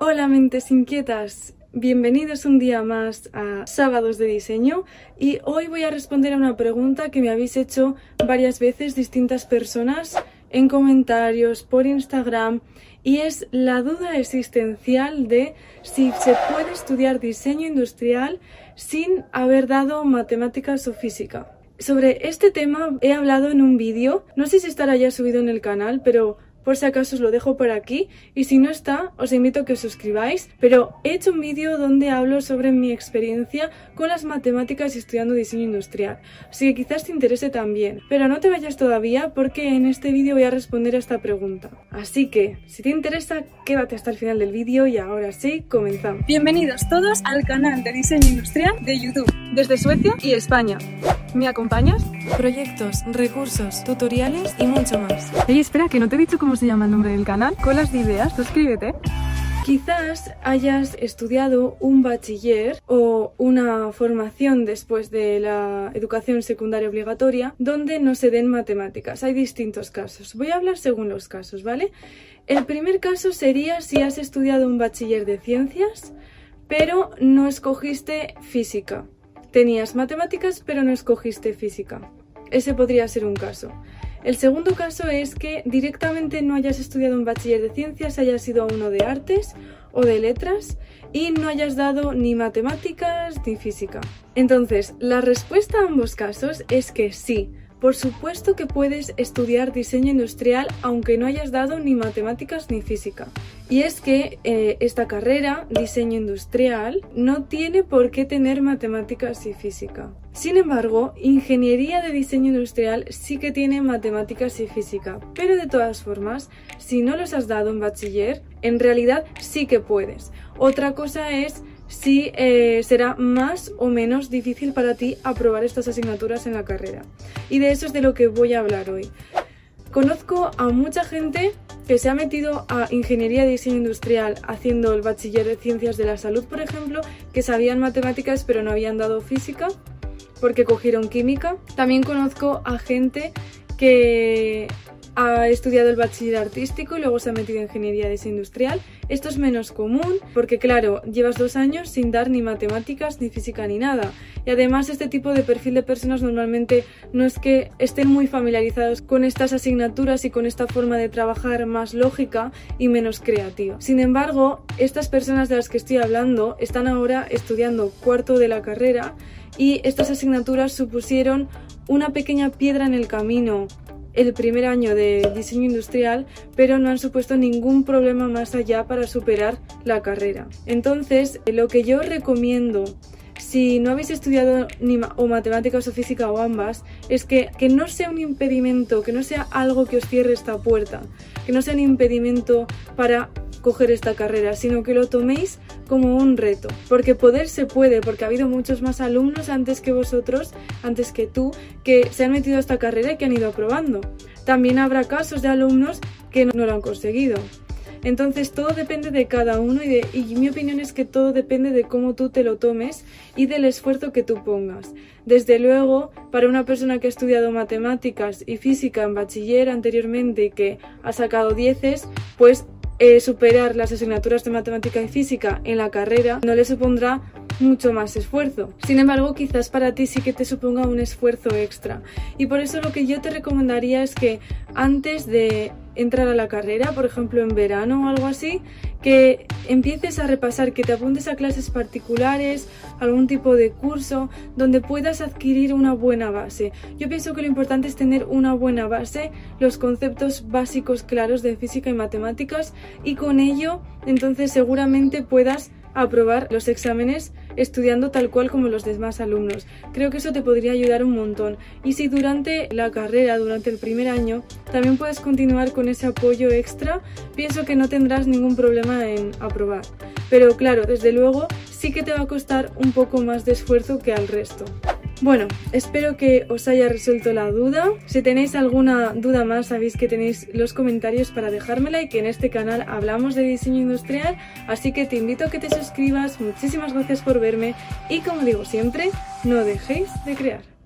Hola mentes inquietas, bienvenidos un día más a Sábados de Diseño y hoy voy a responder a una pregunta que me habéis hecho varias veces distintas personas en comentarios, por Instagram y es la duda existencial de si se puede estudiar diseño industrial sin haber dado matemáticas o física. Sobre este tema he hablado en un vídeo, no sé si estará ya subido en el canal, pero por si acaso os lo dejo por aquí y si no está os invito a que os suscribáis, pero he hecho un vídeo donde hablo sobre mi experiencia con las matemáticas estudiando diseño industrial, así que quizás te interese también, pero no te vayas todavía porque en este vídeo voy a responder a esta pregunta. Así que, si te interesa, quédate hasta el final del vídeo y ahora sí, comenzamos. Bienvenidos todos al canal de diseño industrial de YouTube, desde Suecia y España. ¿Me acompañas? Proyectos, recursos, tutoriales y mucho más. Oye, espera, que no te he dicho cómo se llama el nombre del canal. Colas de ideas, suscríbete. Quizás hayas estudiado un bachiller o una formación después de la educación secundaria obligatoria donde no se den matemáticas. Hay distintos casos. Voy a hablar según los casos, ¿vale? El primer caso sería si has estudiado un bachiller de ciencias, pero no escogiste física. Tenías matemáticas, pero no escogiste física. Ese podría ser un caso. El segundo caso es que directamente no hayas estudiado un bachiller de ciencias, hayas ido a uno de artes o de letras y no hayas dado ni matemáticas ni física. Entonces, la respuesta a ambos casos es que sí, por supuesto que puedes estudiar diseño industrial aunque no hayas dado ni matemáticas ni física. Y es que eh, esta carrera, diseño industrial, no tiene por qué tener matemáticas y física. Sin embargo, ingeniería de diseño industrial sí que tiene matemáticas y física, pero de todas formas, si no los has dado en bachiller, en realidad sí que puedes. Otra cosa es si eh, será más o menos difícil para ti aprobar estas asignaturas en la carrera. Y de eso es de lo que voy a hablar hoy. Conozco a mucha gente que se ha metido a ingeniería de diseño industrial haciendo el bachiller de ciencias de la salud, por ejemplo, que sabían matemáticas pero no habían dado física porque cogieron química. También conozco a gente que ha estudiado el bachiller artístico y luego se ha metido en ingeniería de diseño industrial. Esto es menos común porque, claro, llevas dos años sin dar ni matemáticas, ni física, ni nada. Y además este tipo de perfil de personas normalmente no es que estén muy familiarizados con estas asignaturas y con esta forma de trabajar más lógica y menos creativa. Sin embargo, estas personas de las que estoy hablando están ahora estudiando cuarto de la carrera y estas asignaturas supusieron una pequeña piedra en el camino el primer año de diseño industrial, pero no han supuesto ningún problema más allá para superar la carrera. Entonces, lo que yo recomiendo si no habéis estudiado ni o matemáticas o física o ambas, es que, que no sea un impedimento, que no sea algo que os cierre esta puerta, que no sea un impedimento para coger esta carrera, sino que lo toméis como un reto, porque poder se puede, porque ha habido muchos más alumnos antes que vosotros, antes que tú, que se han metido a esta carrera y que han ido aprobando. También habrá casos de alumnos que no lo han conseguido. Entonces todo depende de cada uno y, de, y mi opinión es que todo depende de cómo tú te lo tomes y del esfuerzo que tú pongas. Desde luego, para una persona que ha estudiado matemáticas y física en bachiller anteriormente y que ha sacado dieces, pues eh, superar las asignaturas de matemática y física en la carrera no le supondrá mucho más esfuerzo. Sin embargo, quizás para ti sí que te suponga un esfuerzo extra. Y por eso lo que yo te recomendaría es que antes de entrar a la carrera, por ejemplo en verano o algo así, que empieces a repasar, que te apuntes a clases particulares, algún tipo de curso donde puedas adquirir una buena base. Yo pienso que lo importante es tener una buena base, los conceptos básicos claros de física y matemáticas y con ello entonces seguramente puedas aprobar los exámenes estudiando tal cual como los demás alumnos. Creo que eso te podría ayudar un montón. Y si durante la carrera, durante el primer año, también puedes continuar con ese apoyo extra, pienso que no tendrás ningún problema en aprobar. Pero claro, desde luego sí que te va a costar un poco más de esfuerzo que al resto. Bueno, espero que os haya resuelto la duda. Si tenéis alguna duda más, sabéis que tenéis los comentarios para dejármela y que en este canal hablamos de diseño industrial, así que te invito a que te suscribas. Muchísimas gracias por verme y como digo siempre, no dejéis de crear.